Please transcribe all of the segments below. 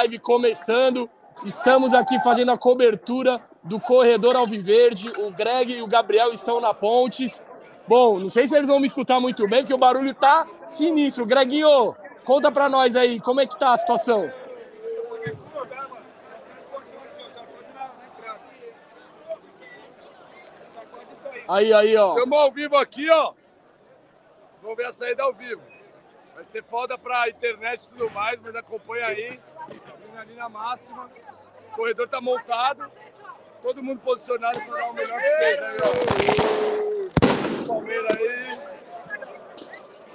live começando. Estamos aqui fazendo a cobertura do corredor Alviverde. O Greg e o Gabriel estão na Pontes. Bom, não sei se eles vão me escutar muito bem, porque o barulho tá sinistro. Greginho, conta pra nós aí, como é que tá a situação? Aí, aí, ó. Estamos ao vivo aqui, ó. Vamos ver a saída ao vivo. Vai ser foda pra internet e tudo mais, mas acompanha aí. Adrenalina máxima. O corredor tá montado. Todo mundo posicionado para dar o melhor que seja aí, ó. Palmeiras aí.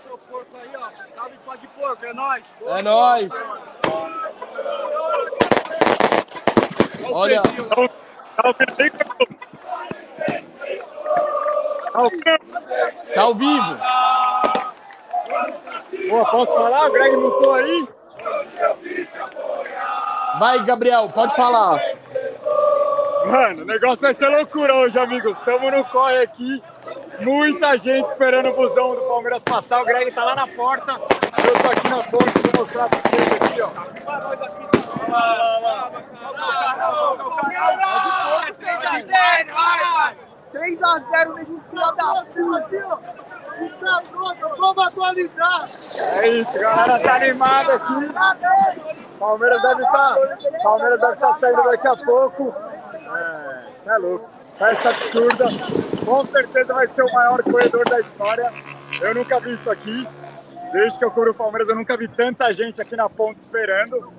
Seu porco aí, ó. Salve pó de porco, é nóis. É nóis. Olha. Tá ao vivo. Pô, posso falar? O Greg mutou aí? Vai, Gabriel, pode falar. Mano, o negócio vai ser loucura hoje, amigos. Estamos no corre aqui. Muita gente esperando o busão do Palmeiras passar. O Greg tá lá na porta. Eu tô aqui na ponte, vou mostrar pra vocês aqui, ó. Olha lá, olha lá. 3x0 nesses filha da puta. Tá vamos atualizar. É isso, galera tá animada aqui. Palmeiras deve estar. Palmeiras deve estar saindo daqui a pouco. É, isso é louco. Festa absurda. Com certeza vai ser o maior corredor da história. Eu nunca vi isso aqui. Desde que eu cubro o Palmeiras, eu nunca vi tanta gente aqui na ponta esperando.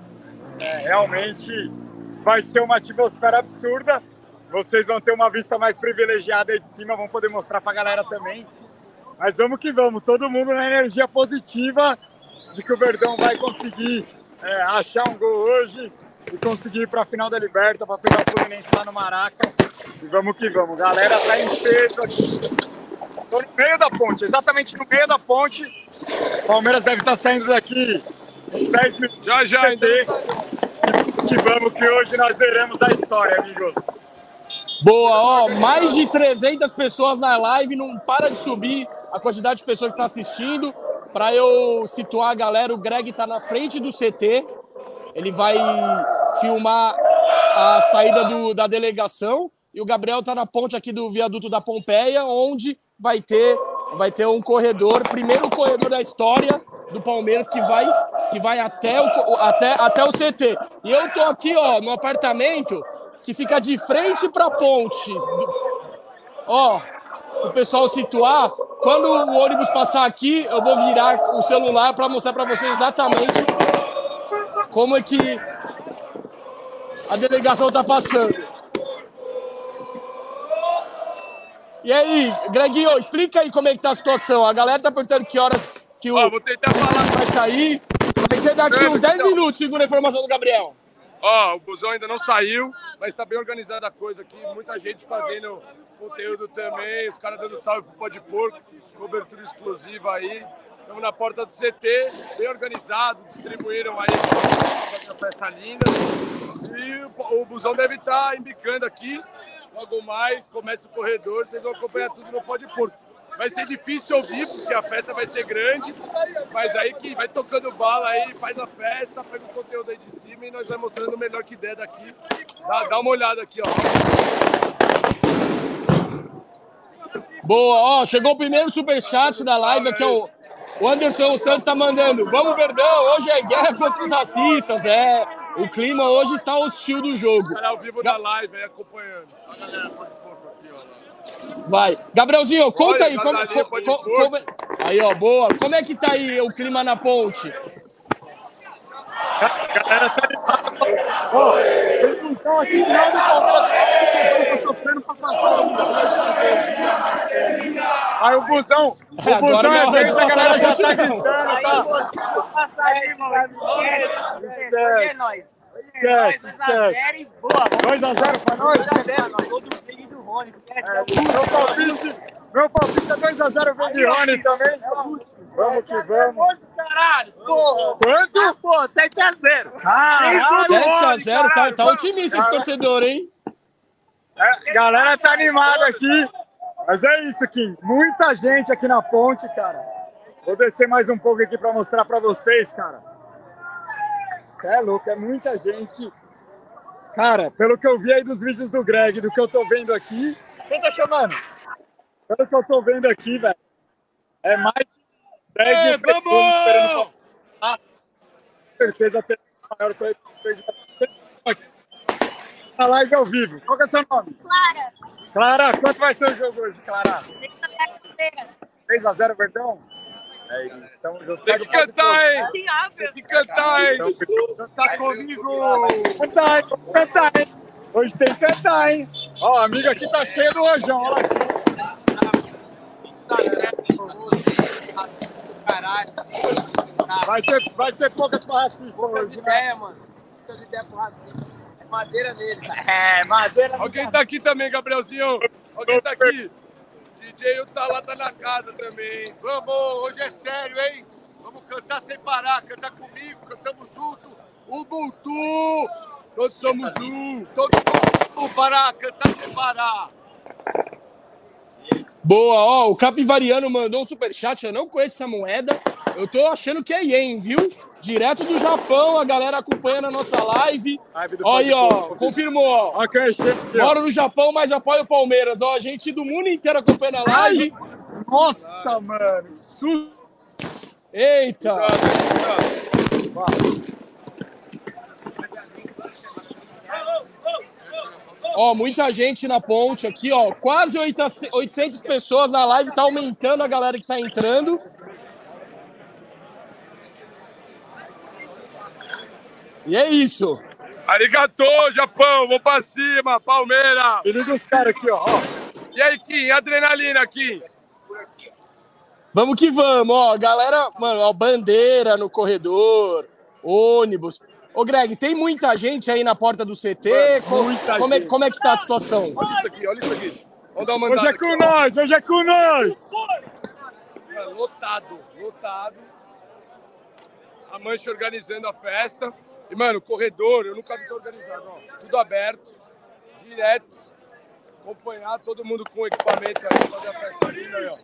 É, realmente vai ser uma atmosfera absurda. Vocês vão ter uma vista mais privilegiada aí de cima, vão poder mostrar pra galera também. Mas vamos que vamos, todo mundo na energia positiva de que o Verdão vai conseguir é, achar um gol hoje e conseguir ir para a final da Liberta para pegar o Fluminense lá no Maraca. E vamos que vamos, galera tá em peso aqui. Tô no meio da ponte, exatamente no meio da ponte. Palmeiras deve estar saindo daqui em 10 minutos. Já, já, ainda. Que vamos que hoje nós veremos a história, amigos. Boa, ó, mais de 300 pessoas na live, não para de subir a quantidade de pessoas que estão assistindo. Para eu situar a galera, o Greg está na frente do CT, ele vai filmar a saída do, da delegação e o Gabriel está na ponte aqui do viaduto da Pompeia, onde vai ter, vai ter um corredor, primeiro corredor da história do Palmeiras que vai, que vai até, o, até, até o CT. E eu tô aqui, ó, no apartamento que fica de frente para a ponte. Ó, o pessoal situar, quando o ônibus passar aqui, eu vou virar o celular para mostrar para vocês exatamente como é que a delegação tá passando. E aí, Greginho, explica aí como é que tá a situação. A galera tá perguntando que horas que o Ó, vou tentar falar. vai sair. Vai ser daqui uns 10 então. minutos, segundo a informação do Gabriel. Ó, o busão ainda não saiu, mas tá bem organizada a coisa aqui. Muita gente fazendo conteúdo também, os caras dando salve pro pó de porco, cobertura exclusiva aí. Estamos na porta do CT, bem organizado, distribuíram aí essa festa linda. E o, busão deve estar embicando aqui. Logo mais, começa o corredor, vocês vão acompanhar tudo no pó de porco. Vai ser difícil ouvir, porque a festa vai ser grande, mas aí que vai tocando bala aí, faz a festa, pega o conteúdo aí de cima e nós vamos mostrando o melhor que der daqui. Dá, dá uma olhada aqui, ó. Boa, ó, chegou o primeiro superchat da live aqui, ó. O Anderson Santos tá mandando. Vamos, Verdão, hoje é guerra contra os racistas, é. O clima hoje está hostil do jogo. Cara ao vivo da live aí acompanhando. A galera pode porco aqui, ó. lá. Vai. Gabrielzinho, conta Olha, aí. Como, como é- Aí, ó, boa. Como é que tá aí o clima na ponte? Galera tá. Ó, tem um busão aqui do lado do Palmeiras. O tá sofrendo pra passar. Aí o busão, o Agora busão não é é verde, a galera já tá não. gritando, tá? Passa aí, irmão. Esquece. É nóis. Esquece, esquece. Série boa. 2x0 pra nós. 2x0, gol do Felipe e do Rony. Esquece. É, meu palpite, meu palpite é 2x0 vem de Rony também. Vamos que vamos. Caralho, porra. Quanto? Ah, pô, 7x0. Ah, 7x0, tá, tá otimista esse torcedor, hein? É, galera tá animada aqui. Mas é isso, Kim. Muita gente aqui na ponte, cara. Vou descer mais um pouco aqui pra mostrar pra vocês, cara. Você é louco, é muita gente. Cara, pelo que eu vi aí dos vídeos do Greg, do que eu tô vendo aqui. Quem tá chamando? Pelo que eu tô vendo aqui, velho. É mais de 10 É, mil pessoas vamos! esperando pra- Ah, com certeza tem maior coisa. A live ao vivo. Qual que é seu nome? Clara, Clara, quanto vai ser o jogo hoje, Clara? Vegas. 3x0 Verdão? É isso, tamo junto. Tem que cantar, hein? Tem que cantar, hein? Canta comigo! Cantar, hein? Cantar, hein? Hoje tem que cantar, hein? Ó, a amiga aqui tá cheia do rojão, olha aqui. Vai ser, vai ser poucas pra racista hoje, né? ideia, mano. Muitas ideias pro racismo. É madeira nele, cara. É, madeira. Alguém tá aqui também, Gabrielzinho? Alguém tá aqui? DJ tá lá, tá na casa também. Vamos, hoje é sério, hein? Vamos cantar sem parar, cantar comigo, cantamos junto. Ubuntu! Todos somos um. Todo mundo vamos parar, cantar sem parar. Boa, ó, o Capivariano mandou um superchat, eu não conheço essa moeda. Eu tô achando que é ien, viu? Direto do Japão, a galera acompanhando a nossa live. Live do Ó aí, ó, confirmou, ó. Moro no Japão, mas apoio o Palmeiras. Ó, gente do mundo inteiro acompanhando a live. Nossa, mano. Su... Eita! Ó, muita gente na ponte aqui, ó. Quase 800 pessoas na live, tá aumentando a galera que tá entrando. E é isso. Arigatô, Japão, vou pra cima, Palmeiras. Liga os caras aqui, ó. ó. E aí, Kim, adrenalina, Kim? Vamos que vamos, ó. Galera, mano, ó, bandeira no corredor, ônibus. Ô, Greg, tem muita gente aí na porta do CT? Co- muita como, é, gente. como é que tá a situação? Olha isso aqui, olha isso aqui. Vamos dar uma Hoje é com aqui, ó. nós, hoje é com nós. Lotado, lotado. A Mancha organizando a festa. E, mano, corredor, eu nunca vi tão organizado, ó. Tudo aberto, direto. Acompanhar todo mundo com equipamento aí, fazer a festa linda aí, ó.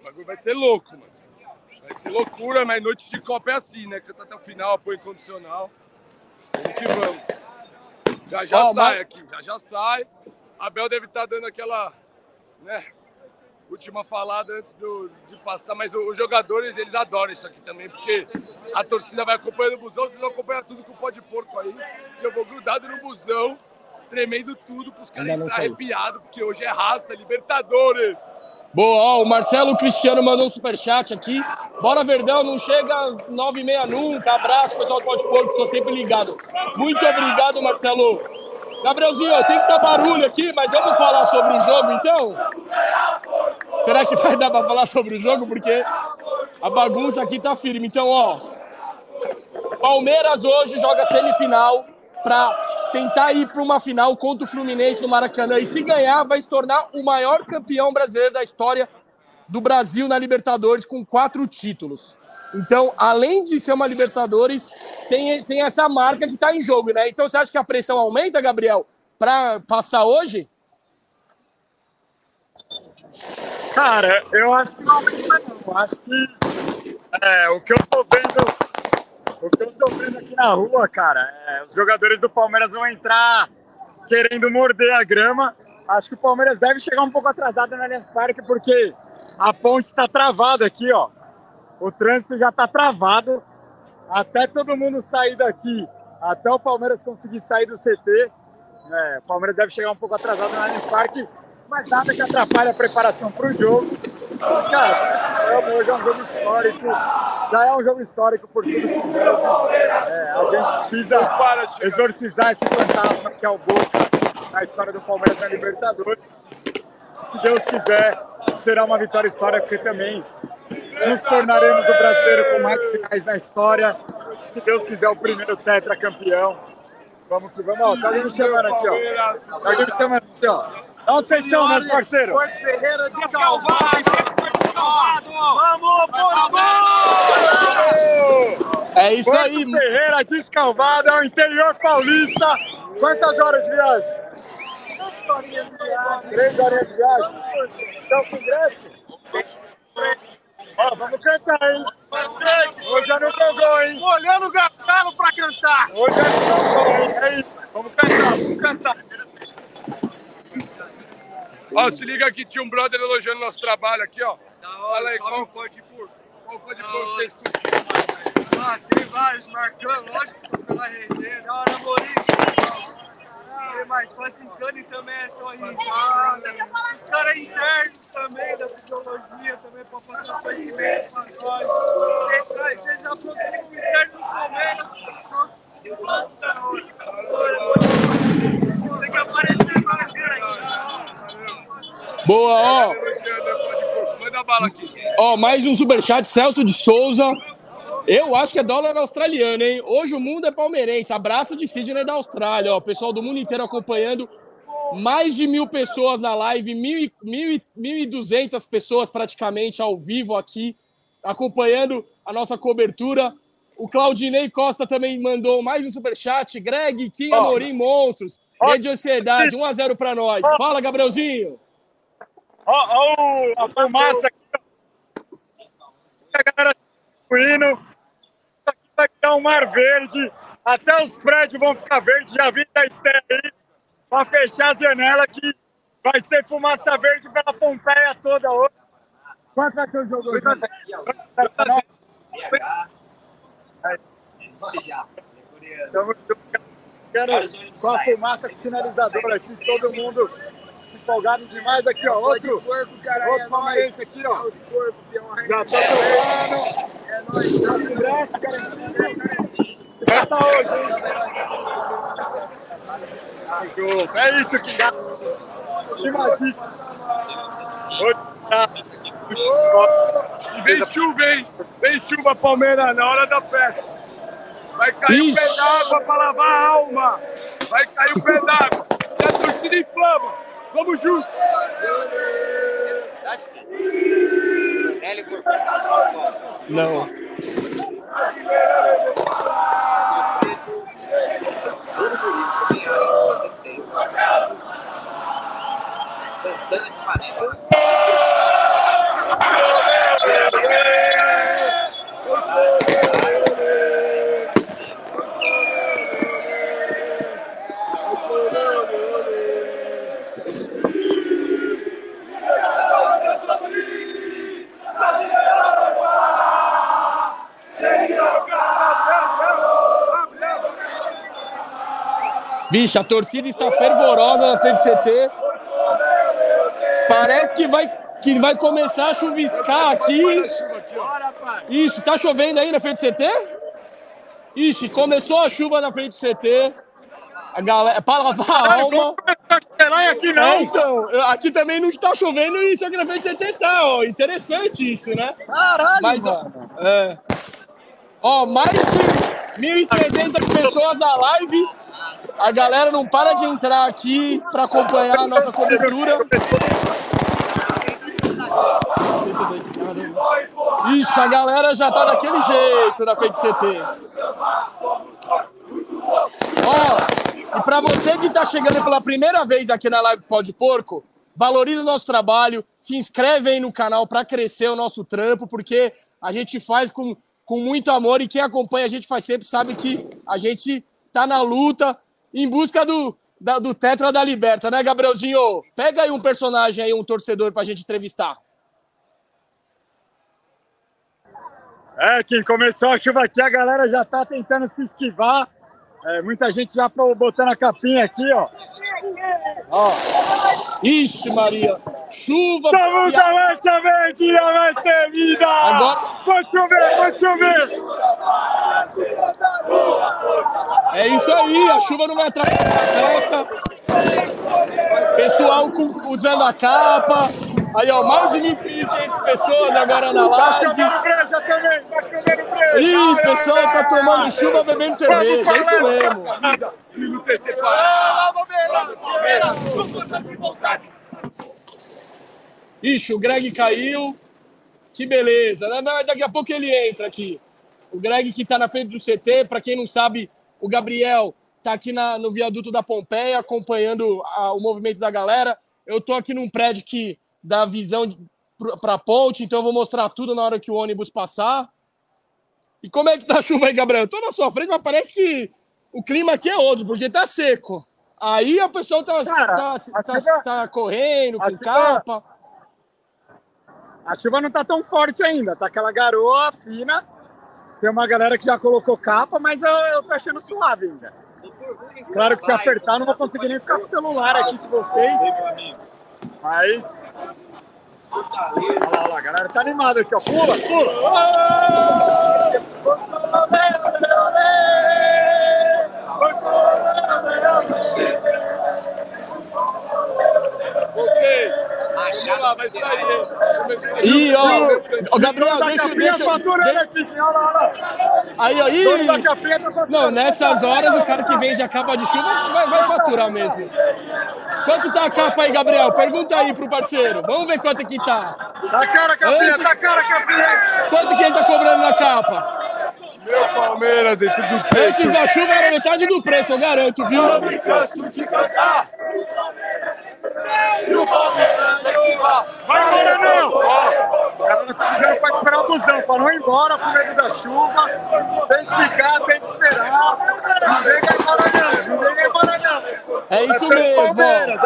O bagulho vai ser louco, mano. Vai ser loucura, mas noite de Copa é assim, né? Canta até o final, apoio incondicional. Vamos que vamos. Já já Ó, sai mas- aqui, já já sai. A Bel deve estar dando aquela, né? Última falada antes do- de passar, mas os jogadores eles adoram isso aqui também, porque a torcida vai acompanhando o busão, vocês vão acompanhar tudo com o pó de porco aí, que eu vou grudado no busão, tremendo tudo pros caras Ainda não entrar saiu. arrepiados, porque hoje é raça, Libertadores. Boa, ó, o Marcelo Cristiano mandou um superchat aqui. Bora, Verdão, não chega às 9h30 nunca. Abraço, pessoal do Pode Pouco, estou sempre ligado. Muito obrigado, Marcelo. Gabrielzinho, eu sei que tá barulho aqui, mas vamos falar sobre o jogo, então? Será que vai dar pra falar sobre o jogo? Porque a bagunça aqui tá firme. Então, ó, Palmeiras hoje joga semifinal para tentar ir para uma final contra o Fluminense no Maracanã. E se ganhar, vai se tornar o maior campeão brasileiro da história do Brasil na Libertadores com quatro títulos. Então, além de ser uma Libertadores, tem, tem essa marca que está em jogo, né? Então, você acha que a pressão aumenta, Gabriel, para passar hoje? Cara, eu acho que não aumenta não. Eu Acho que é, o que eu tô vendo. O que eu tô vendo aqui na rua, cara, é, os jogadores do Palmeiras vão entrar querendo morder a grama. Acho que o Palmeiras deve chegar um pouco atrasado na Allianz Parque, porque a ponte tá travada aqui, ó. O trânsito já tá travado. Até todo mundo sair daqui, até o Palmeiras conseguir sair do CT, é, o Palmeiras deve chegar um pouco atrasado na Allianz Parque, mas nada que atrapalhe a preparação para o jogo. Cara, hoje é um jogo histórico, já é um jogo histórico por tudo que envolve. É, a gente precisa exorcizar esse fantasma que é o Boca na história do Palmeiras na Libertadores. Se Deus quiser, será uma vitória histórica, porque também nos tornaremos o brasileiro com mais finais na história. Se Deus quiser, o primeiro tetracampeão. Vamos que vamos. Ó, tá me chamando aqui, ó. Tá me chamando aqui, ó. Onde vocês são, meus parceiros? Porto Ferreira de Calvado. Vamos, Porto! É isso Porto aí. Ferreira, Descalvado, é o interior paulista. Quantas horas de viagem? Três horas de viagem. Então, com ingresso? Ó, vamos cantar, hein? Hoje é no gogô, hein? Olhando o gargalo pra cantar. Hoje é no gogô, hein? É isso. Vamos cantar, vamos cantar. Ó, se liga aqui, tinha um brother elogiando nosso trabalho aqui, ó. Fala aí, qual, de porco. qual foi de porco que vocês curtiram? Ah, tem vários, marcando, lógico que só pela resenha. Da hora, Maurício. Tem mais, Facincani também é só risada. Os caras internos também da fisiologia, também pra passar conhecimento pra nós. Tem- Às vezes aproxima o interno comendo. Tem que aparecer mais, cara. Boa, ó. De porco. Manda bala aqui. Ó, mais um superchat, Celso de Souza. Eu acho que é dólar australiano, hein? Hoje o mundo é palmeirense. Abraço de Sidney da Austrália, ó. Pessoal do mundo inteiro acompanhando. Mais de mil pessoas na live, mil e- mil e- mil e duzentas pessoas praticamente ao vivo aqui, acompanhando a nossa cobertura. O Claudinei Costa também mandou mais um superchat. Greg, Kim Amorim, monstros. Rede de ansiedade, 1x0 pra nós. Fala, Gabrielzinho. Ó, ó a fumaça aqui. ó. A galera distribuindo. Isso aqui vai criar um mar verde. Até os prédios vão ficar verdes. Já vi da estreia aí. Pra fechar a janela que vai ser fumaça verde pela Pompeia toda hoje. Quanto vai ser o jogo hoje? Estamos jogando com a fumaça com sinalizador aqui. Todo mundo empolgado demais aqui, ó. Outro, outro palmeirense aqui, ó. Já tá tocando. É nóis. Já se garantido. Já tá hoje, hein? Junto. É isso que dá. Hoje tá. E vem chuva, hein? Vem chuva, Palmeiras, na hora da festa. Vai cair o pé Ixi. d'água pra lavar a alma. Vai cair o pé d'água. E a torcida inflama. Vamos junto. Essa cidade? Hélio Não. Santana de Panela. Vixe, a torcida está fervorosa na frente do CT. Parece que vai, que vai começar a chuviscar aqui. Ixi, tá chovendo aí na frente do CT? Ixi, começou a chuva na frente do CT. A galera, para lavar a alma. Aqui É, não. então, aqui também não está chovendo e isso aqui na frente do CT tá, ó. Interessante isso, né? Caralho, Mas, ó, é. Ó, mais de 1.300 pessoas na live. A galera não para de entrar aqui para acompanhar a nossa cobertura. Ixi, a galera já tá daquele jeito na frente do CT. Ó, e para você que tá chegando pela primeira vez aqui na live do de Porco, valoriza o nosso trabalho, se inscreve aí no canal para crescer o nosso trampo, porque a gente faz com, com muito amor e quem acompanha a gente faz sempre sabe que a gente tá na luta em busca do, da- do Tetra da Liberta, né, Gabrielzinho? Pega aí um personagem aí, um torcedor pra gente entrevistar. É, quem começou a chuva aqui, a galera já tá tentando se esquivar. É, muita gente já botando a capinha aqui, ó. Ó. Ixi, Maria. Chuva. Estamos a- a marcha verde, a mais temida! Agora- Pode chover, pode chover! É isso aí, a chuva não vai atrapalhar a festa. Pessoal com- usando a capa. Aí, ó, mais de 1.500 pessoas agora na Tá live. breja também, tá breja! Ih, pessoal tá tomando chuva bebendo cerveja, é isso mesmo. Separado. Ixi, o Greg caiu. Que beleza. né? Daqui a pouco ele entra aqui. O Greg que tá na frente do CT, para quem não sabe, o Gabriel tá aqui na- no viaduto da Pompeia acompanhando a- o movimento da galera. Eu tô aqui num prédio que dá visão para a ponte, então eu vou mostrar tudo na hora que o ônibus passar. E como é que tá a chuva aí, Gabriel? Eu tô na sua frente, mas parece que o clima aqui é outro, porque tá seco. Aí a pessoa tá, Cara, tá, a tá, chuva- tá correndo, com chuva- capa. A chuva não tá tão forte ainda, tá aquela garoa fina. Tem uma galera que já colocou capa, mas eu, eu tô achando suave ainda. Claro que se apertar, não vou conseguir nem ficar com o celular aqui com vocês. Mas. Olha lá, olha lá, a galera tá animada aqui, ó. Pula, pula! Ok. Lá, vai sair. O você Ih, ó, ó, Gabriel, deixa, deixa, lá. aí, capinha tá não, nessas horas o cara que vende a capa de chuva vai, vai faturar mesmo. Quanto tá a capa aí, Gabriel? Pergunta aí pro parceiro. Vamos ver quanto que tá. Tá cara, capinha, Antes- tá cara, capinha. Quanto que ele tá cobrando na capa? Meu Palmeiras dentro do peito. Antes da chuva era metade do preço, eu garanto, viu? Vai embora não! Ó, o cara não tá dizendo pra esperar o busão, pra não ir embora por medo da chuva. Tem que ficar, tem que esperar. Ninguém vai embora não, ninguém vai embora não. É isso pelo mesmo, é.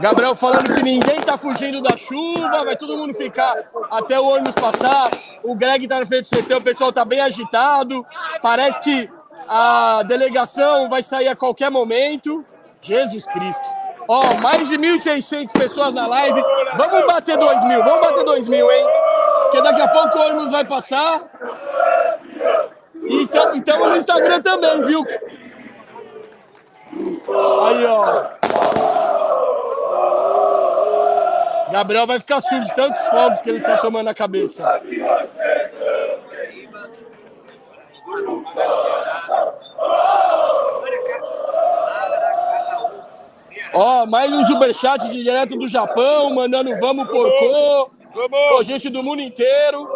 Gabriel falando que ninguém tá fugindo da chuva, vai todo mundo ficar até o ônibus passar. O Greg tá na frente do CT, o pessoal tá bem agitado. Parece que a delegação vai sair a qualquer momento. Jesus Cristo. Ó, mais de 1.600 pessoas na live. Vamos bater 2 mil, vamos bater 2 mil, hein? Porque daqui a pouco o ônibus vai passar. E estamos no Instagram também, viu? Aí, ó. Gabriel vai ficar surdo de tantos fogos que ele tá tomando na cabeça. Ó, mais um superchat de direto do Japão, mandando vamos porcô. Pô, Vamos! gente do mundo inteiro.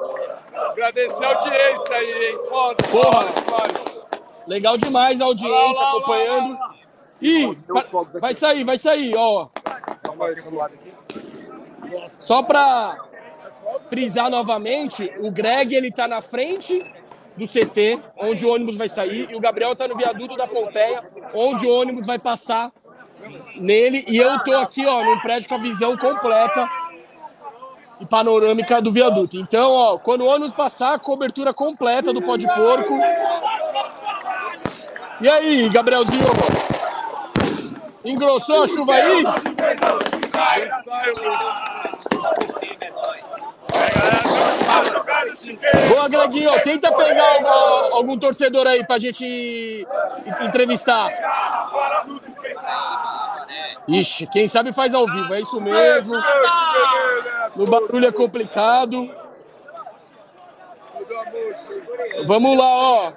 Agradecer a audiência aí, hein? Foda, Porra. foda demais. Legal demais a audiência lá, lá, acompanhando. Ih, vai- sair, vai sair, ó. Só pra frisar novamente, o Greg ele tá na frente do CT, onde o ônibus vai sair, e o Gabriel tá no viaduto da Pompeia, onde o ônibus vai passar nele, e eu tô aqui, ó, num prédio com a visão completa e panorâmica do viaduto. Então, ó, quando o ônibus passar, cobertura completa do pó de porco. E aí, Gabrielzinho? Engrossou a chuva aí? Boa, Greguinho. Tenta pegar algum, algum torcedor aí pra gente entrevistar. Ixi, quem sabe faz ao vivo, é isso mesmo. O barulho é complicado. Vamos lá, ó.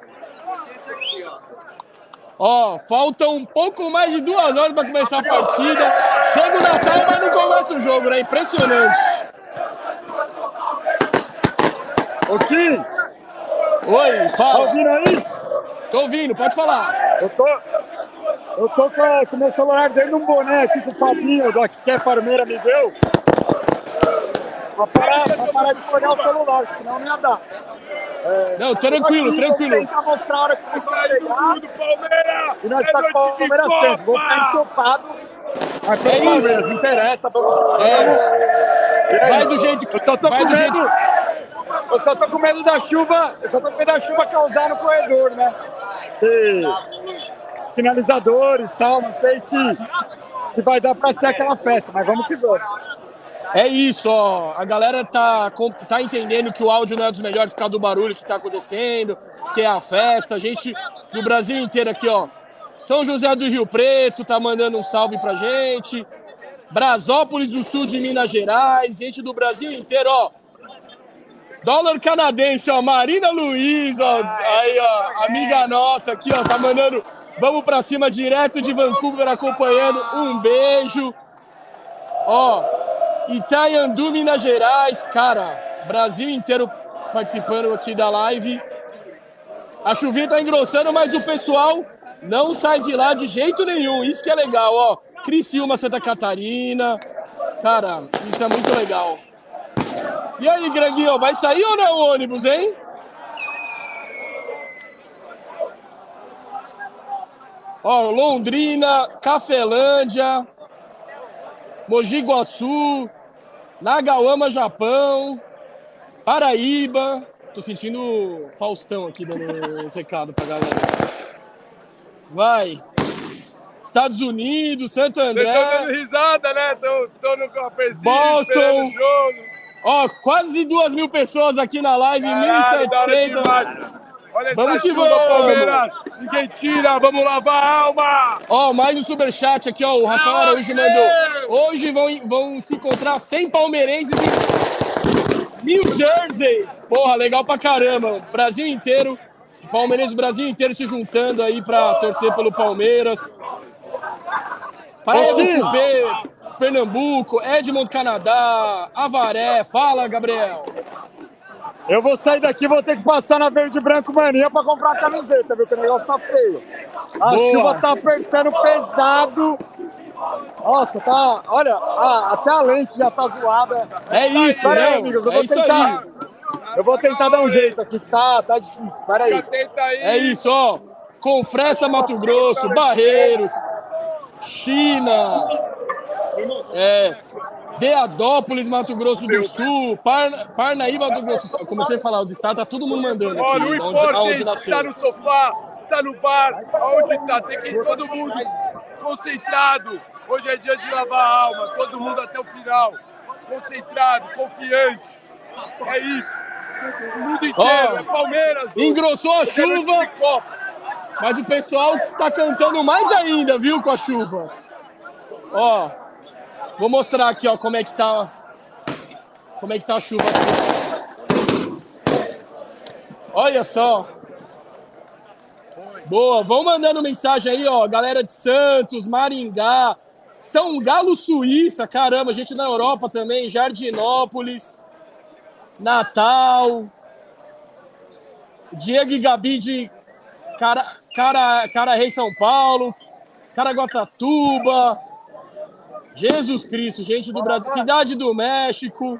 Ó, faltam um pouco mais de duas horas para começar a partida. Chega o Natal, mas não começa o jogo, né? Impressionante. Ô, Kim, Oi, tá fala. ouvindo aí? Tô ouvindo, pode falar. Eu tô, eu tô com, a- com meu celular dentro de um boné aqui que o Fabinho, do Aqui Quer Parmeira, me deu. Pra parar, pra parar de olhar o celular, senão não ia dar. É, Não, tranquilo, aqui, tranquilo. Vou tentar mostrar a hora que vou chegar. Tudo, Palmeiras! E nós É tá com o Palmeiras sempre. Vou ficar ensopado. Mas É pelo isso. Palmeiras, não interessa. É, vai do jeito que Eu só tô vai com do medo. jeito. Eu só tô com medo da chuva. Eu só tô com medo da chuva causar no corredor, né? Ter finalizadores e tal. Não sei se, se vai dar pra ser aquela festa, mas vamos que vamos. É isso, ó. A galera tá, tá entendendo que o áudio não é dos melhores por causa do barulho que tá acontecendo, que é a festa. A gente do Brasil inteiro aqui, ó. São José do Rio Preto tá mandando um salve pra gente. Brasópolis do Sul de Minas Gerais, gente do Brasil inteiro, ó. Dólar canadense, ó. Marina Luiz, ó. Aí, ó. Amiga nossa aqui, ó. Tá mandando. Vamos pra cima direto de Vancouver acompanhando. Um beijo. Ó, Itaiandu, Minas Gerais, cara, Brasil inteiro participando aqui da live. A chuvinha tá engrossando, mas o pessoal não sai de lá de jeito nenhum. Isso que é legal, ó. Criciúma, Santa Catarina. Cara, isso é muito legal. E aí, Greginho, vai sair ou não é o ônibus, hein? Ó, Londrina, Cafelândia, Mogi Guaçu, Nagauama, Japão, Paraíba. Tô sentindo Faustão aqui dando esse recado pra galera. Vai. Estados Unidos, Santo Vocês estão André, dando risada, né? Tô, tô no capezinho, Boston. ó, quase duas mil pessoas aqui na live, Caralho, da hora 1.700. Olha Vamos que vamos. Palmeiras. Ninguém tira, vamos lavar a alma. Ó, mais um superchat aqui, ó. O Rafael Araújo mandou. Hoje vão, vão se encontrar 100 palmeirenses em New Jersey. Porra, legal pra caramba. Brasil inteiro, palmeirenses do Brasil inteiro se juntando aí pra torcer pelo Palmeiras. Paraíba do Cupê, Pernambuco, Edmond, Canadá, Avaré. Fala, Gabriel. Eu vou sair daqui, vou ter que passar na Verde e Branco Mania pra comprar a camiseta, viu? Que o negócio tá feio. A Boa. chuva tá apertando pesado. Nossa, tá. Olha, a- até a lente já tá zoada. É isso, Pera né? amigos, eu É vou isso tentar. aí. Eu vou tentar dar um jeito aqui, tá, tá difícil. Pera aí. É isso, ó. Confressa Mato Grosso, Barreiros, China, é, Deadópolis, Mato Grosso do Sul, Parna, Parnaíba, Mato Grosso do Sul. Eu comecei a falar os estados, tá todo mundo mandando aqui, não onde, importa aonde se nasceu. está no sofá, está no bar, aonde está, tem que ir todo mundo concentrado. Hoje é dia de lavar a alma, todo mundo até o final. Concentrado, confiante. É isso. O mundo inteiro, Ó, é Palmeiras. Engrossou a é chuva, mas o pessoal tá cantando mais ainda, viu, com a chuva. Ó, vou mostrar aqui, ó, como é que tá, como é que tá a chuva aqui. Olha só. Boa, vão mandando mensagem aí, ó, galera de Santos, Maringá, São Galo, Suíça, caramba, gente na Europa também, Jardinópolis, Natal, Diego e Gabi de Cara, Cara, Cara Rei São Paulo, Caraguatatuba, Jesus Cristo, gente do Brasil, Cidade do México.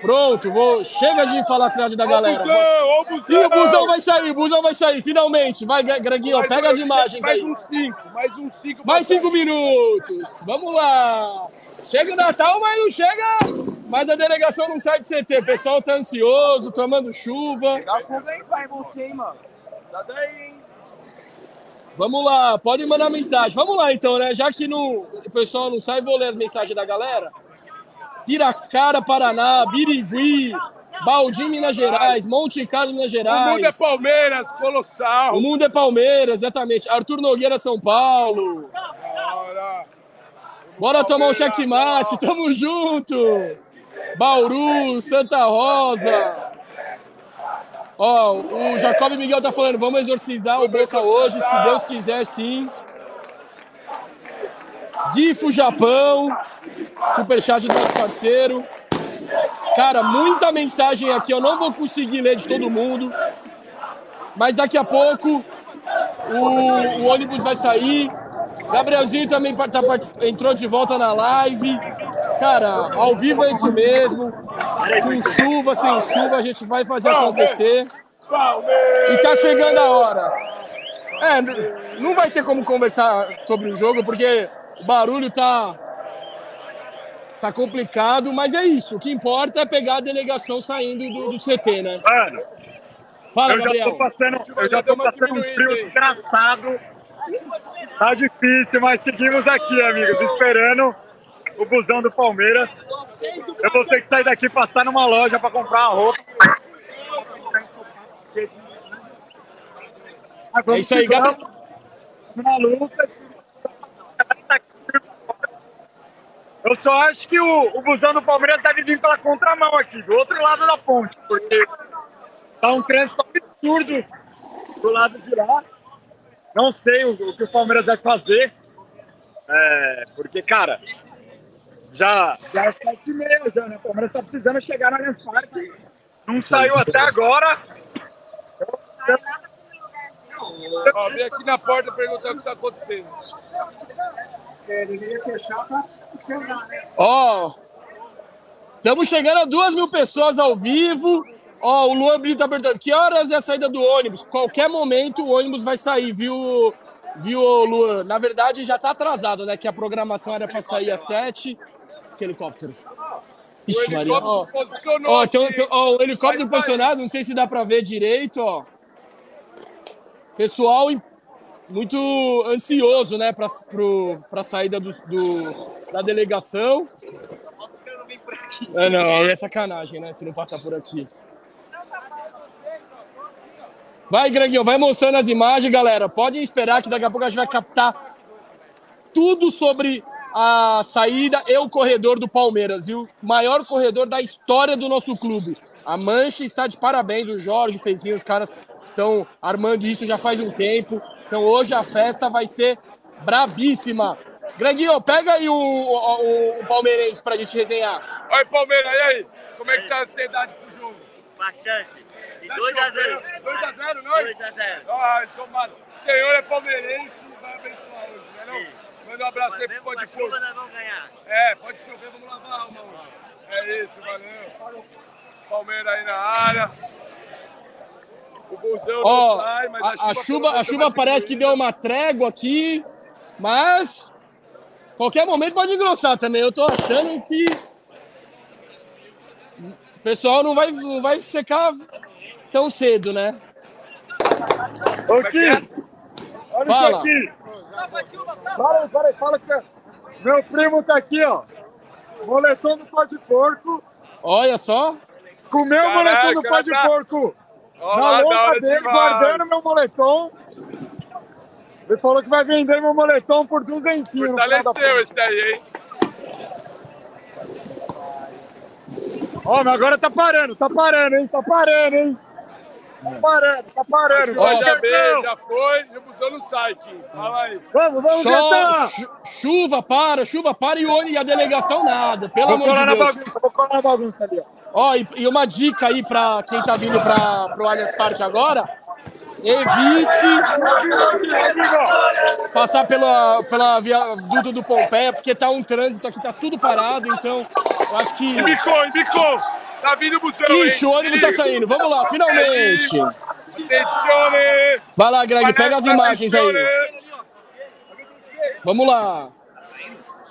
Pronto, vou. Chega de falar a cidade da galera. Busão, ó o busão. O busão vai sair, o busão vai sair, finalmente. Vai, Greguinho, Mais pega as imagens mais aí. um cinco, mais um cinco. Mais cinco minutos. Vamos lá. Chega o Natal, mas não chega. Mas a delegação não sai de CT. O pessoal tá ansioso, tomando chuva. Dá fogo aí, pai, você, hein, mano. Dá daí, hein. Vamos lá, pode mandar mensagem. Vamos lá então, né? Já que não, o pessoal não sai, vou ler as mensagens da galera. Piracara, Paraná, Birigui, Baldim, Minas Gerais, Monte Carlo, Minas O mundo é Gerais. Palmeiras, colossal. O mundo é Palmeiras, exatamente. Arthur Nogueira, São Paulo. Bora. Bora tomar um checkmate, tamo junto! Bauru, Santa Rosa. Ó, o Jacob Miguel tá falando, vamos exorcizar o Boca hoje, se Deus quiser, sim. Difo Japão, superchat do nosso parceiro. Cara, muita mensagem aqui, eu não vou conseguir ler de todo mundo. Mas daqui a pouco o, o ônibus vai sair. Gabrielzinho também tá entrou de volta na live. Cara, ao vivo é isso mesmo. Com chuva, sem chuva, a gente vai fazer acontecer. E tá chegando a hora. É, não vai ter como conversar sobre o jogo, porque o barulho tá. Tá complicado, mas é isso. O que importa é pegar a delegação saindo do, do CT, né? Mano, Fala, eu já Gabriel. tô passando, eu já tô passando um frio desgraçado. Tá difícil, mas seguimos aqui, amigos, esperando o busão do Palmeiras. Eu vou ter que sair daqui e passar numa loja pra comprar uma roupa. Mas É isso aí, Gabriel. Na luta. Eu só acho que o, o busão do Palmeiras deve vir pela contramão aqui, do outro lado da ponte, porque tá um trânsito absurdo do lado de lá. Não sei o, o que o Palmeiras vai fazer. É, porque, cara, já, já é sete e meia já, né? O Palmeiras tá precisando chegar na Allianz Parque. Não saiu até agora. Ó, vem aqui na porta perguntar o que tá acontecendo. Ó, estamos chegando a duas mil pessoas ao vivo. Ó, o Luan Brito tá perguntando, que horas é a saída do ônibus? Qualquer momento o ônibus vai sair, viu, Viu, Luan? Na verdade, já tá atrasado, né? Que a programação era pra sair às 7. Que helicóptero. Ixi, Maria. Ó, tem, tem- ó, o helicóptero posicionado, não sei se dá pra ver direito, ó. Pessoal muito ansioso, né, pra, pro, pra saída do, do- da delegação. Só falta os caras não virem por aqui. É, não, é sacanagem, né, se não passar por aqui. Vai, Greguinho, vai mostrando as imagens, galera. Podem esperar que daqui a pouco a gente vai captar tudo sobre a saída e o corredor do Palmeiras, viu? Maior corredor da história do nosso clube. A Mancha está de parabéns, o Jorge, o Fezinho, os caras estão armando isso já faz um tempo. Então hoje a festa vai ser brabíssima. Greguinho, pega aí o, o, o palmeirense pra gente resenhar. Oi, Palmeiras, e aí? Como é que tá a ansiedade pro jogo? Bastante. E Tá 2x0. 2x0, nós? 2x0. Ai, tomado. O senhor é palmeirense e vai abençoar hoje, né não? Sim. Manda um abraço aí pro Pode a chuva, Força. nós vamos ganhar. É, pode chover, vamos lavar a alma hoje. É isso, valeu. Palmeiras aí na área. O busão Ó, não sai, mas a, a chuva, a chuva vai parece que deu uma trégua aqui, mas qualquer momento pode engrossar também. Eu tô achando que o pessoal não vai, não vai secar tão cedo, né? Ô, Kim, olha Fala. isso aqui. Fala aí, fala aí, fala que você... Meu primo tá aqui, ó. Moletom do pó de porco. Olha só. Comeu o moletom do pó de tá- porco Ó na hora dele, demais. guardando meu moletom. Ele falou que vai vender meu moletom por duzentinho. Fortaleceu esse aí, hein? Ó, mas agora tá parando, tá parando, hein? Tá parando, hein? Tá parando, tá parando. Vai, Já veio, já foi, e o busão não sai, Kim. Fala aí. Vamos, vamos, chu- chuva para, chuva para e, o- e a delegação nada. Pelo Vou amor colar de na Deus. bagunça, vou colar na bagunça ali, ó. Ó, e, e uma dica aí pra quem tá vindo para pro Allianz Parque agora. Evite passar pela, pela viaduto do Pompeia, porque tá um trânsito aqui, tá tudo parado, então eu acho que. Embicou, embicou. Tá vindo o busão, Ixi, hein? o ônibus tá saindo. Vamos lá, finalmente. Attenzione! Vai lá, Greg, pega as imagens aí. Vamos lá.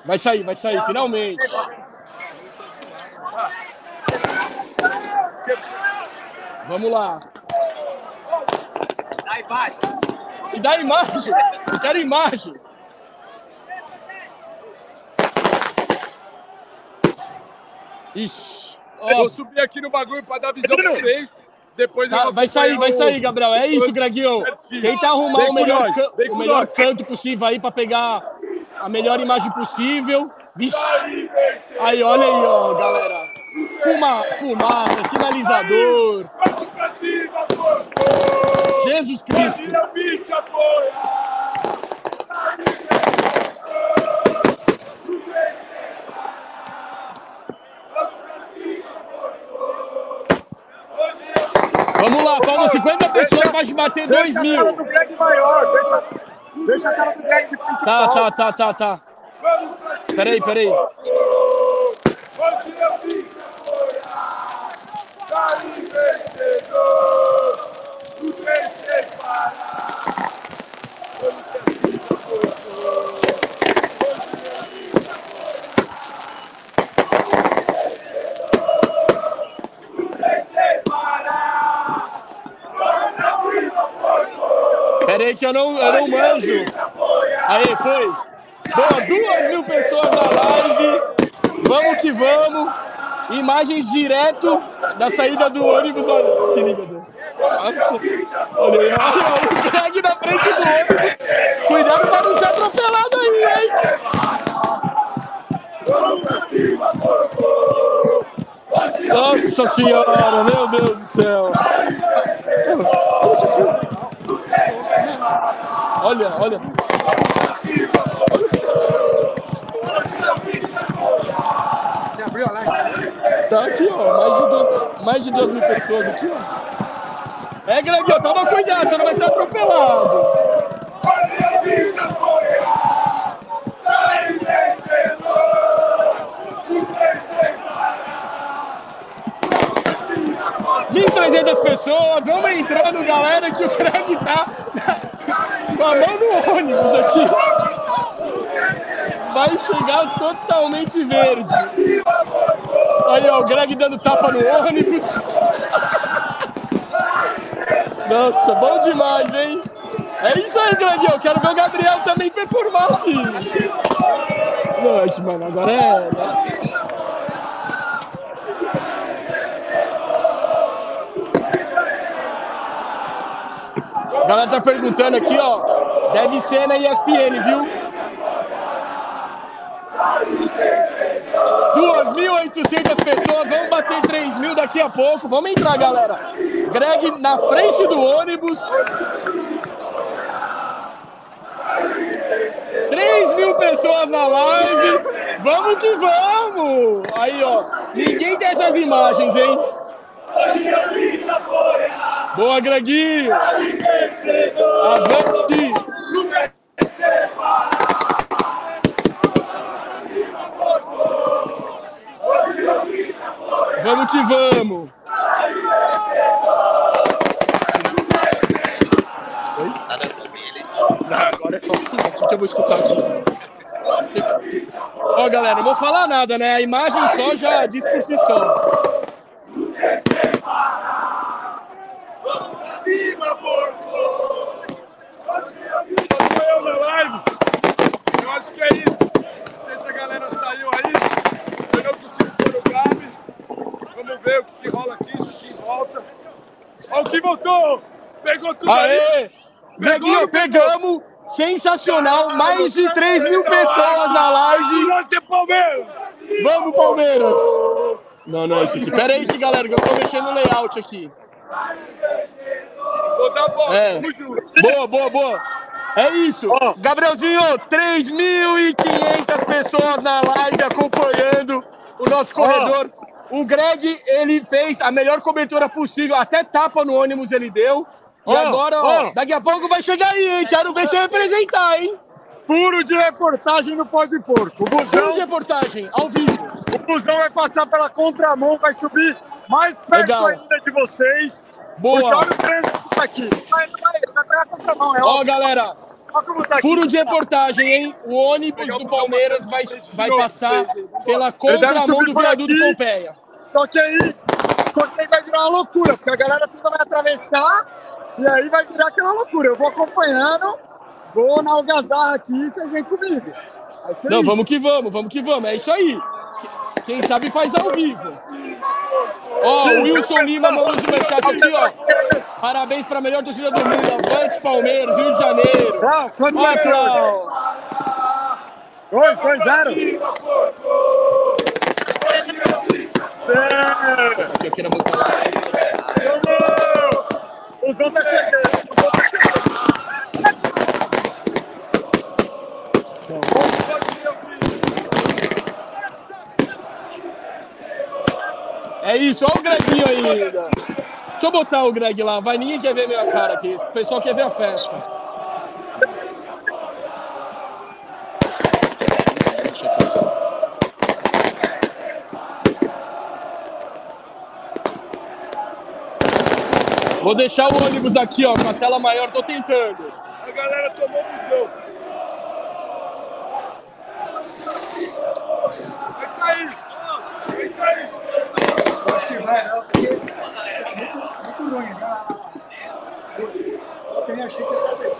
Vai sair, vai sair, finalmente. Vamos lá. Dá embaixo. E dá imagens. Eu quero imagens. Ixi. Eu Ó, vou subir aqui no bagulho pra dar visão pra vocês. Depois eu tá, vai sair, vai sair, Gabriel. É isso, Greguinho. Tenta arrumar Vem o melhor, nós, can- o melhor nós. canto possível aí pra pegar a melhor imagem possível. Vixe. Aí, olha aí, ó, galera. Fuma, fumaça, sinalizador. Jesus Cristo. Tira o bicho, apoia! Vamos lá, faltam 50 pessoas pra gente bater 2 Deixa a mil. cara do Greg maior, deixa, deixa a cara do Greg de principal. Tá, tá, tá, tá, tá. Peraí, peraí. Sai vencedor! O vencer para! Peraí que eu não, eu não manjo. Aí, foi. Boa, duas mil pessoas na live. Vamos que vamos. Imagens direto da saída do ônibus. Olha, se liga, Deus. Olha aí, o Greg na frente do ônibus. Cuidado pra não ser atropelado aí, hein? Nossa senhora, meu Deus do céu. Olha, olha. Você abriu a live? Tá aqui, ó. Mais de, duas, mais de duas mil pessoas aqui, ó. É, Greg, ó, toma cuidado, você não vai ser atropelado. Mil trezentas pessoas, vamos entrando, galera, que o Greg tá com a no ônibus aqui. Vai chegar totalmente verde. Aí, ó, o Greg dando tapa no ônibus. Nossa, bom demais, hein? É isso aí, Greg. Eu quero ver o Gabriel também performar assim. Não, é que, mano, agora é. Galera tá perguntando aqui, ó. Deve ser na ESPN, viu? 2.800 pessoas, vamos bater 3 mil daqui a pouco. Vamos entrar, galera. Greg na frente do ônibus. 3 mil pessoas na live. Vamos que vamos! Aí, ó. Ninguém tem essas imagens, hein? Boa, Greguinho! Avante! Vamos que vamos! Agora é só aqui que eu vou escutar aqui. Que- Ó, galera, não vou falar nada, né? A imagem só já diz por si só. Eu na live. Eu acho que é isso. Não sei se a galera saiu aí. Eu não consigo pôr o grave. Vamos ver o que, que rola aqui, se o Kim volta. Ó, o Kim voltou! Pegou tudo aí! Aê! Greguinho, pegamos! Sensacional! Mais de 3 mil pessoas na live! Nós que Palmeiras! Vamos, Palmeiras! Não, não, esse aqui. Pera aí, que galera, que eu tô mexendo no layout aqui. É. Boa, boa, boa. É isso. Gabrielzinho, 3.500 pessoas na live acompanhando o nosso corredor. O Greg, ele fez a melhor cobertura possível, até tapa no ônibus ele deu. E agora, ó, daqui a pouco vai chegar aí, hein? Quero ver você representar, hein? Puro de reportagem no Pó de Porco. O busão, de reportagem, ao vivo. o busão vai passar pela contramão, vai subir mais perto Legal. ainda de vocês. Boa. Porque olha o trânsito tá aqui. Vai, vai, vai pegar a contramão, é Ó, óbvio. galera, tá furo de reportagem, hein? O ônibus do Palmeiras vai, vai passar pela contramão do viaduto. Pompeia. Só que aí, só que aí vai virar uma loucura, porque a galera toda vai atravessar e aí vai virar aquela loucura. Eu vou acompanhando, vou na algazarra aqui vocês vêm comigo. Não, isso. vamos que vamos, vamos que vamos. É isso aí. Que- Quem sabe faz ao vivo. Ó, o Wilson Lima mandou superchat aqui, ó. Parabéns para a melhor torcida do mundo. Avante Palmeiras, Rio de Janeiro. Clau, quanto hoje? Clau. Dois, dois, zero. É. Na boca. Vamos! Tá chegando. Os outros tá chegando. É isso, ó o Greginho ainda. Deixa eu botar o Greg lá, vai, ninguém quer ver minha cara aqui. O pessoal quer ver a festa. Deixa aqui. Vou deixar o ônibus aqui, ó, com a tela maior, tô tentando. A galera tomou busão. Vai cair! Vai cair! Acho que vai, não, porque é muito, muito ruim, né? Eu também achei que ia fazer.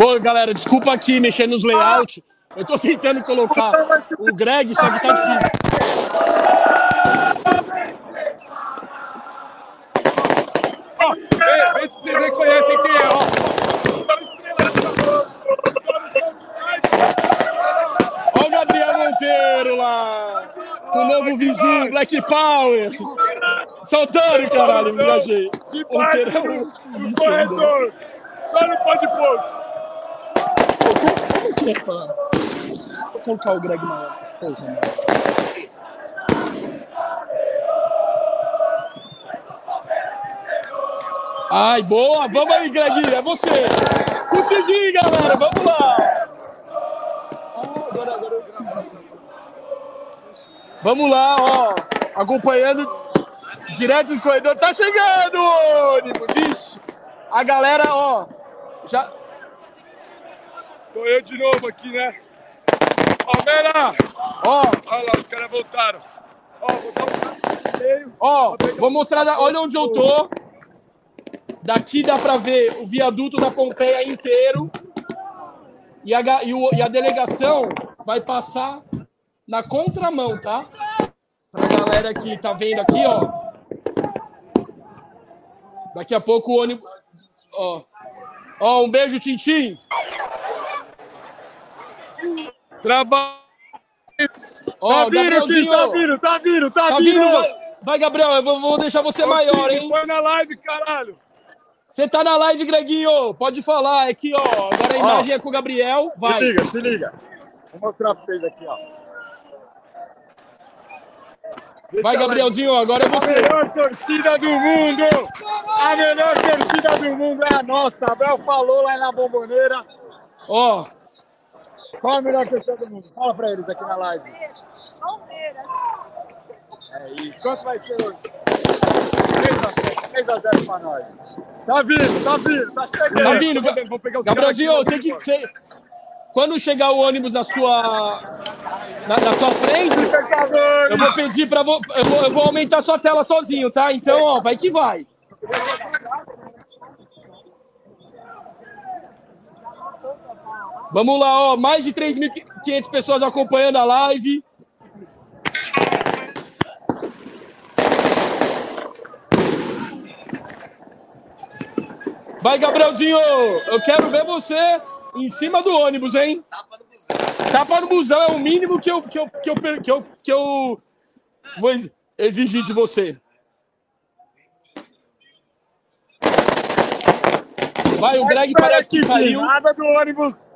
Pô, galera, desculpa aqui mexer nos layouts. Eu tô tentando colocar o Greg, só que tá difícil. Ó, vê, vê se vocês reconhecem quem é, ó. Olha o Gabriel Monteiro lá. Com o novo vizinho, Black Power. Soltando, caralho, me engajei. Monteiro é um corredor. Só não pode pôr. Vou colocar o Greg maior. essa porra, mano. Ai, boa! Vamos aí, Greg! É você! Consegui, galera! Vamos lá! Ah. Vamos lá, ó. Acompanhando direto do corredor. Tá chegando ônibus. Ixi. A galera, ó. Já. Sou eu de novo aqui, né? Palmeiras! Ó, Olha lá, os caras voltaram. Ó, vou dar um meio. ó. Vou mostrar. da- Olha onde eu tô. Daqui dá pra ver o viaduto da Pompeia inteiro. E a, e o- e a delegação vai passar na contramão, tá? Pra galera que tá vendo aqui, ó. Daqui a pouco o ônibus. Ó. Ó, um beijo, Tintim. Trabalho. Ó, Tá vindo, tá vindo, tá vindo, tá, Tá vindo. Vai, vai, Gabriel. Eu vou, vou deixar você maior, hein? Põe na live, caralho. Você tá na live, Greguinho. Pode falar. É aqui, ó. Agora a imagem é com o Gabriel. Se Vai. liga, se liga. Vou mostrar pra vocês aqui, ó. Vai, Gabrielzinho. Agora é A você. melhor torcida do mundo! A melhor torcida do mundo é a nossa. Abel falou lá na bomboneira. Ó. Qual a melhor torcida do mundo? Fala pra eles aqui na live. Palmeiras. É isso. Quanto vai ser hoje? 3 a 0 pra nós. Tá vindo, tá vindo, tá chegando. Tá vindo. Vou pegar os Gabrielzinho, você que. você- Quando chegar o ônibus na sua. Na, na sua frente, eu vou pedir pra. vo- Eu vou, eu vou aumentar sua tela sozinho, tá? Então, ó, vai que vai. Vamos lá, ó. Mais de 3.500 pessoas acompanhando a live. Vai, Gabrielzinho! Eu quero ver você em cima do ônibus, hein? Tapa no busão. Tapa no busão é o mínimo que eu, que eu, que eu, que eu, que eu vou ex- exigir de você. Vai, o Greg parece que caiu. Nada do ônibus.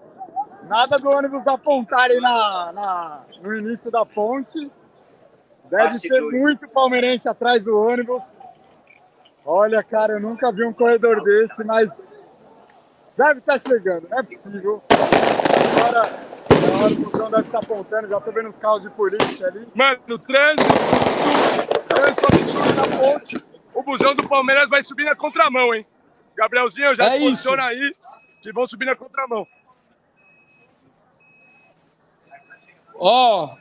Nada do ônibus apontarem na, na, no início da ponte. Deve ser muito palmeirense atrás do ônibus. Olha, cara, eu nunca vi um corredor desse, mas deve estar chegando, não é possível. Agora, agora o busão deve estar apontando, já tô vendo os carros de polícia ali. Mano, o trânsito, trânsito absurdo na ponte. O busão do Palmeiras vai subir na contramão, hein? Gabrielzinho, já É se isso. posiciona aí que vão subir na contramão. Ó.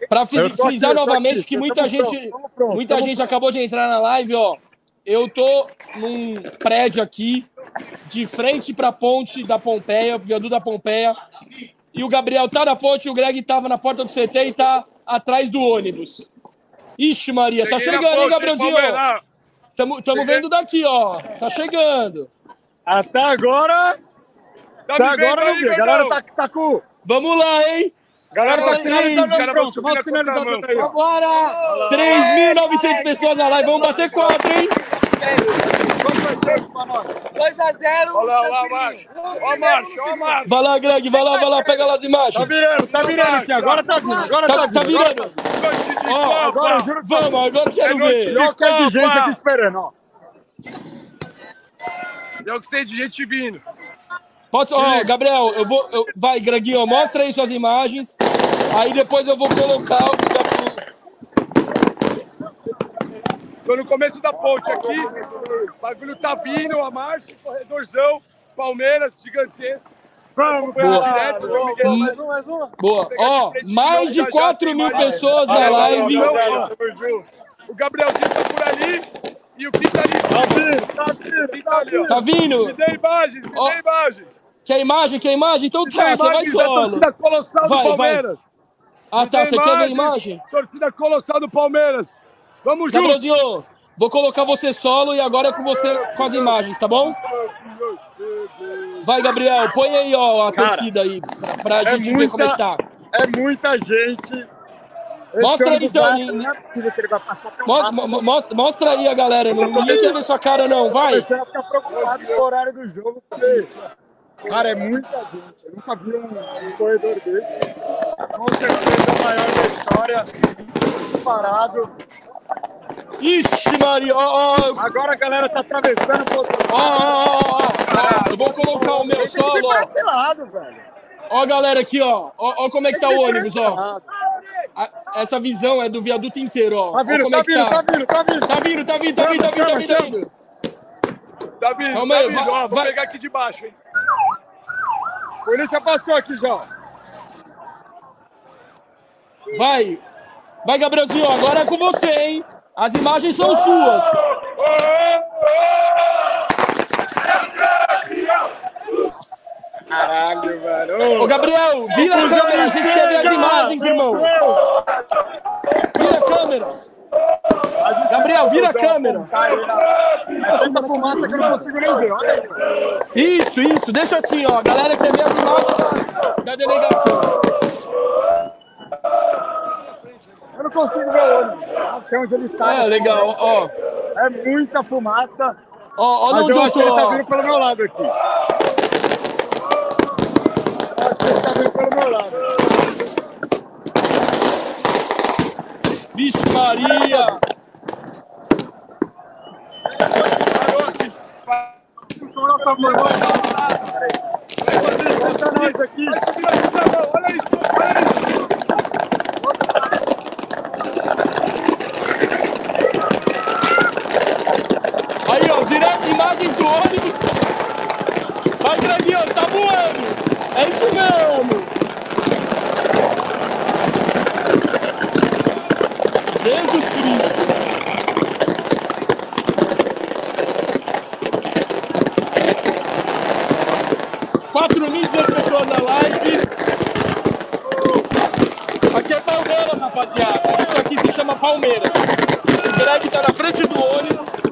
Eu tô frisar aqui, novamente aqui, que muita pronto, gente, tamo pronto, muita gente acabou de entrar na live, ó. Eu tô num prédio aqui, de frente pra ponte da Pompeia, viaduto da Pompeia. E o Gabriel tá na ponte, e o Greg tava na porta do CT e tá atrás do ônibus. Ixi, Maria, tá Cheguei na chegando, hein, ponte, Gabrielzinho? Palmeiras. Tamo, tamo Cheguei. vendo daqui, ó. Tá chegando. Até agora, Tá até agora não aí, vi. A galera tá, tá com. Vamos lá, hein? A galera tá isso, cara, vou subir na aí, ó. Bora! 3.900 pessoas na live. Vamos bater quatro, hein? Pra nós? 2x0. Olha lá, olha lá. Ó a marcha, ó a marcha. Vai lá, Greg. Vai lá, vai lá. Pega lá as Tá imagens. virando, tá virando aqui. Agora tá vindo, agora tá Tá, vindo. tá virando. Ó. Agora juro que Vamos, agora eu quero É noite ver. de- Olha o que é de gente aqui esperando, ó. É o que tem de gente vindo. Posso, ó, Gabriel, eu vou. eu- vai, Greginho, mostra aí suas imagens. Aí depois eu vou colocar o. Tô no começo da ponte aqui. O bagulho tá vindo, a marcha, corredorzão. Palmeiras, gigantesco. Vamos, Boa. cara. Direto, Miguel. Mais um, mais um. Boa. Ó, mais de 4 mil pessoas na live. O Gabrielzinho tá por ali. E o Kim tá ali. Tá vindo, tá vindo, tá tá vindo. Tá vindo? Me dê imagens, me Ó. dê imagens. Quer imagem? Quer imagem? Então Me tá, você vai da solo. torcida colossal Vai, do vai. Palmeiras. Ah, Me tá. Você quer ver imagem? Torcida colossal do Palmeiras. Vamos junto. Gabrielzinho, vou colocar você solo e agora é com você com as imagens, tá bom? Vai, Gabriel, põe aí, ó, a Cara, torcida aí, pra, pra é gente ver como é que tá. É muita gente. Mostra aí, então, Não é possível que ele vai passar tão Mo- mostra, mostra aí a galera, não- ninguém quer ver sua cara não, vai. Você vai ficar preocupado com o horário do jogo, porque, cara, é muita gente. Eu nunca vi um, um corredor desse. Com certeza o maior da história. Parado. Ixi, Maria, ó, ó, Agora a galera tá atravessando pro outro ó, ó, ó, ó, ó, eu vou colocar o meu solo, ó. lado, velho. Ó, galera aqui, ó, ó, ó como é que tá o ônibus, ó. Essa visão é do viaduto inteiro, ó. Tá vindo, tá é vindo, tá. tá vindo, tá vindo. Tá vindo, tá vindo, tá vindo, tá vindo, tá vindo, tá vindo. Tá vindo, Calma tá aí, vai- Ó, vou pegar aqui de baixo, hein? Polícia passou aqui já. Vai. Vai, Gabrielzinho, agora é com você, hein? As imagens são suas. Caralho, velho. Ô, Gabriel, vira a câmera, a gente quer ver as imagens, irmão. Vira a câmera. Gabriel, vira a câmera. Tá tanta fumaça que eu não consigo nem ver. Olha aí. Isso, isso, deixa assim, ó. A galera quer ver as imagens da- delegação. Eu não consigo ver o ônibus. Não sei onde ele tá. É, legal, ó. É muita fumaça. Ó, olha Mas onde eu eu acho que tô, ele tá vindo pelo meu lado aqui. Eu acho que ele tá vindo pelo meu lado. Vixe Maria. Fecha nós aqui. Olha isso, olha isso. Aí, ó, direto imagens do ônibus. Vai, Greginho, tá voando. É isso mesmo. 1.200 pessoas na live. Aqui é Palmeiras, rapaziada. Isso aqui se chama Palmeiras. O Greg tá na frente do ônibus.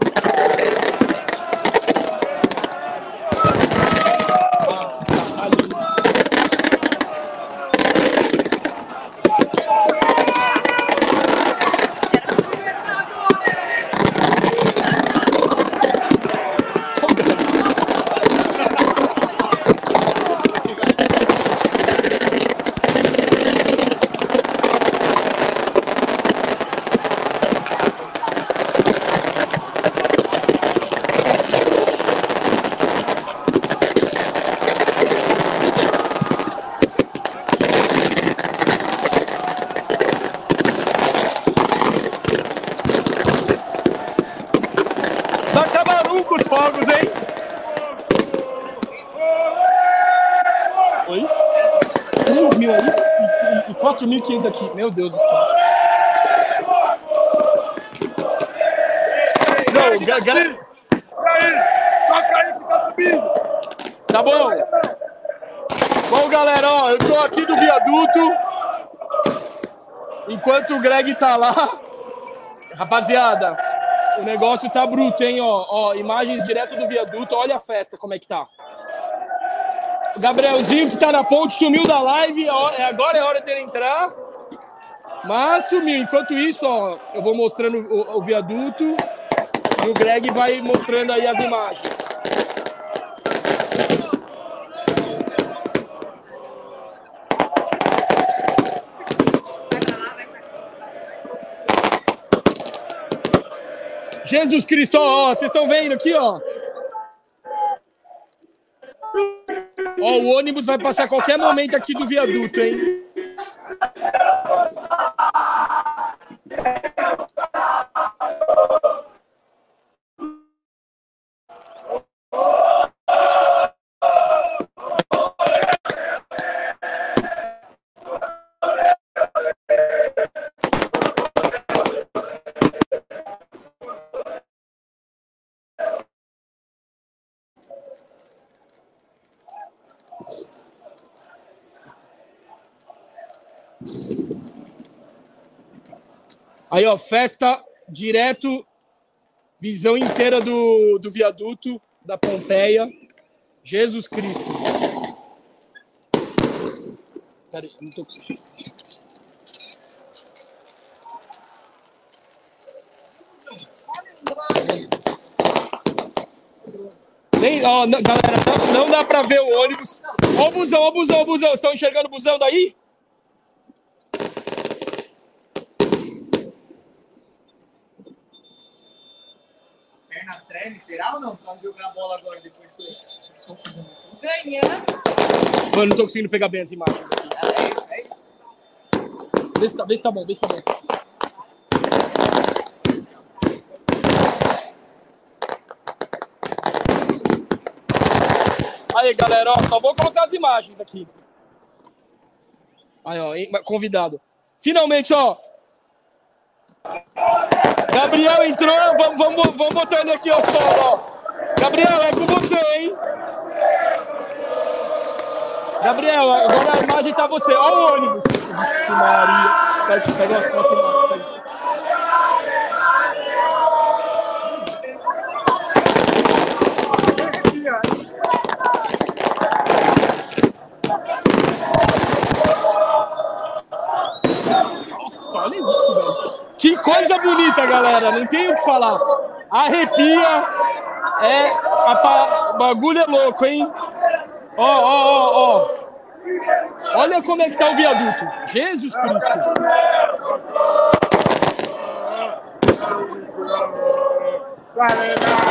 1.500 aqui. Meu Deus do céu. Não, ga, ga... Toca aí que tá subindo. Tá bom. Bom, galera, ó, eu tô aqui do viaduto. Enquanto o Greg tá lá. Rapaziada, o negócio tá bruto, hein, ó. ó imagens direto do viaduto. Olha a festa como é que tá. Gabrielzinho que tá na ponte sumiu da live. ó, é- Agora é hora dele entrar. Mas sumiu. Enquanto isso, ó, eu vou mostrando o, o viaduto. E o Greg vai mostrando aí as imagens. Jesus Cristo, ó, vocês estão vendo aqui, ó. Ó, o ônibus vai passar a qualquer momento aqui do viaduto, hein? Aí, ó, festa direto, visão inteira do, do viaduto da Pompeia. Jesus Cristo. Peraí, não tô conseguindo. Nem, ó, galera, não, não dá pra ver o ônibus. Ó o busão, ó o busão, ó o busão. Estão enxergando o busão daí? Perna treme, será ou não? Pra jogar a bola agora depois Ganhando. Mano, não tô conseguindo pegar bem as imagens aqui. É isso, é isso. Vê se tá, vê se tá bom, vê se tá bom. Aí, galera, ó, só vou colocar as imagens aqui. Aí, ó, convidado. Finalmente, ó. Gabriel entrou, vamos, vamos, vamos botar ele aqui ao solo, ó. Gabriel, é com você, hein? Gabriel, agora a imagem tá você. Ó o ônibus. Vixe, Maria. Pega, pega fotos bastante. Nossa, olha isso, velho. Que coisa bonita, galera. Não tem o que falar. Arrepia. É. A pa... Bagulho é louco, hein? Ó, ó, ó, ó. Olha como é que tá o viaduto. Jesus Cristo. Ó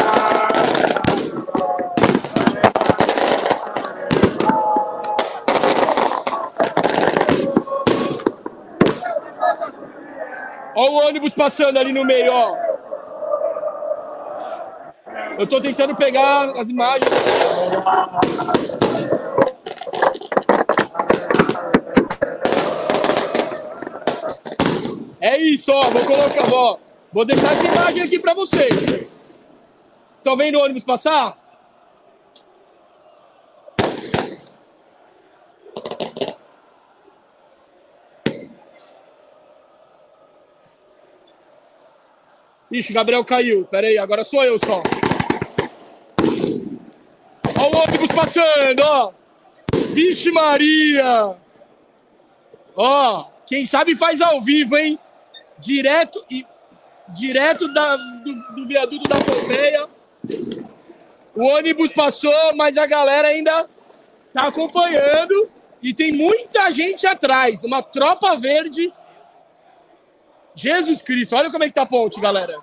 o ônibus passando ali no meio, ó. Eu tô tentando pegar as imagens. É isso, ó. Vou colocar, ó. Vou deixar essa imagem aqui pra vocês. Estão vendo o ônibus passar? Ixi, Gabriel caiu. Pera aí, agora sou eu só. Ó o ônibus passando, ó. Vixe Maria. Ó, quem sabe faz ao vivo, hein? Direto e direto da, do, do viaduto da Pompeia. O ônibus passou, mas a galera ainda tá acompanhando e tem muita gente atrás, uma tropa verde. Jesus Cristo, olha como é que tá a ponte, galera.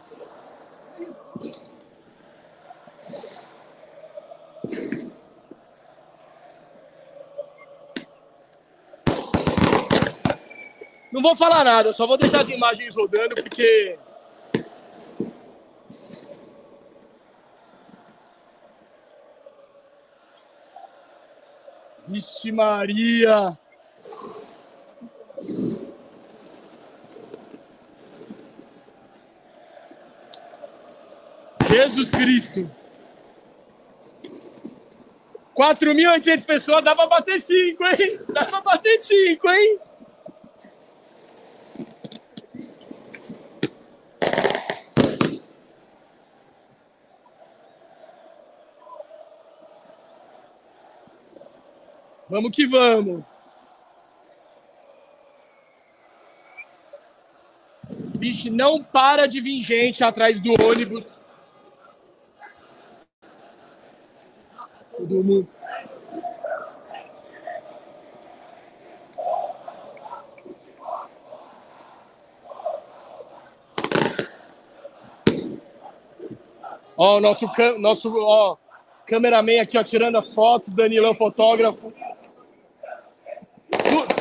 Não vou falar nada, só vou deixar as imagens rodando porque Vixe Maria! Jesus Cristo! 4.800 pessoas, dá pra bater 5, hein? Dá pra bater 5, hein? Vamos que vamos. Vixe, não para de vir gente atrás do ônibus. Mundo. Ó, o nosso, nosso ó, cameraman aqui, ó, tirando as fotos, Danilão, fotógrafo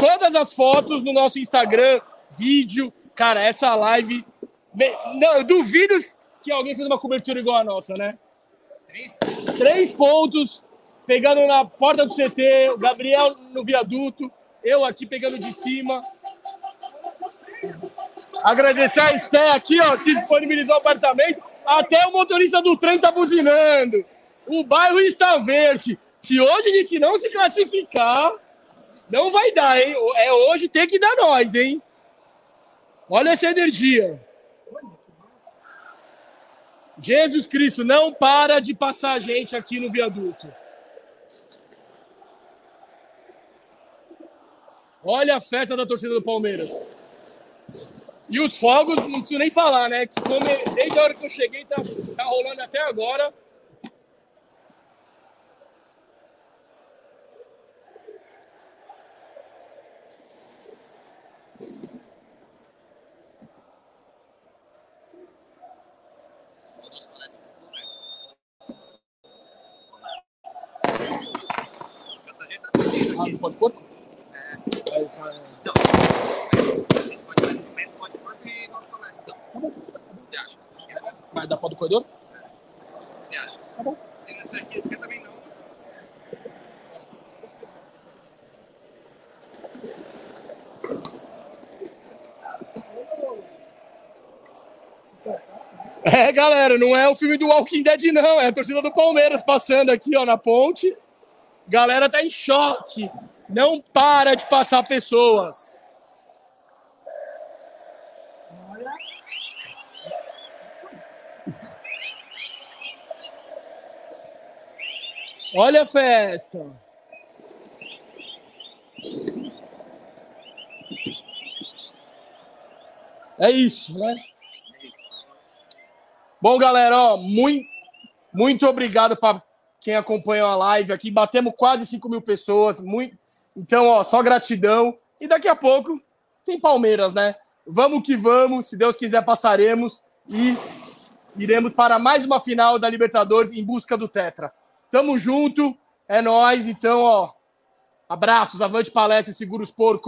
todas as fotos no nosso Instagram, vídeo. Cara, essa live. Não, eu duvido que alguém fez uma cobertura igual a nossa, né? Três, Três pontos, pegando na porta do CT, o Gabriel no viaduto, eu aqui pegando de cima. Agradecer a Esté aqui, ó, que disponibilizou o apartamento. Até o motorista do trem tá buzinando. O bairro está verde. Se hoje a gente não se classificar, não vai dar, hein? É hoje, tem que dar nós, hein? Olha essa energia. Jesus Cristo, não para de passar gente aqui no viaduto. Olha a festa da torcida do Palmeiras. E os fogos, não preciso nem falar, né? Como, desde a hora que eu cheguei, tá, tá rolando até agora. Ah, pode pôr? É. Aí, cara. foto do corredor? Você acha? Tá bom. Se nessa aqui, esse aqui também não. É, galera, não é o filme do Walking Dead, não. É a torcida do Palmeiras passando aqui, ó, na ponte. Galera tá em choque. Não para de passar pessoas. Olha a festa. É isso, né? Bom, galera, ó, muito, muito obrigado para quem acompanhou a live aqui. Batemos quase 5 mil pessoas. Muito... Então, ó, só gratidão. E daqui a pouco tem Palmeiras, né? Vamos que vamos. Se Deus quiser, passaremos. E iremos para mais uma final da Libertadores em busca do Tetra. Tamo junto. É nós. Então, ó, abraços. Avante palestra, segura os porcos.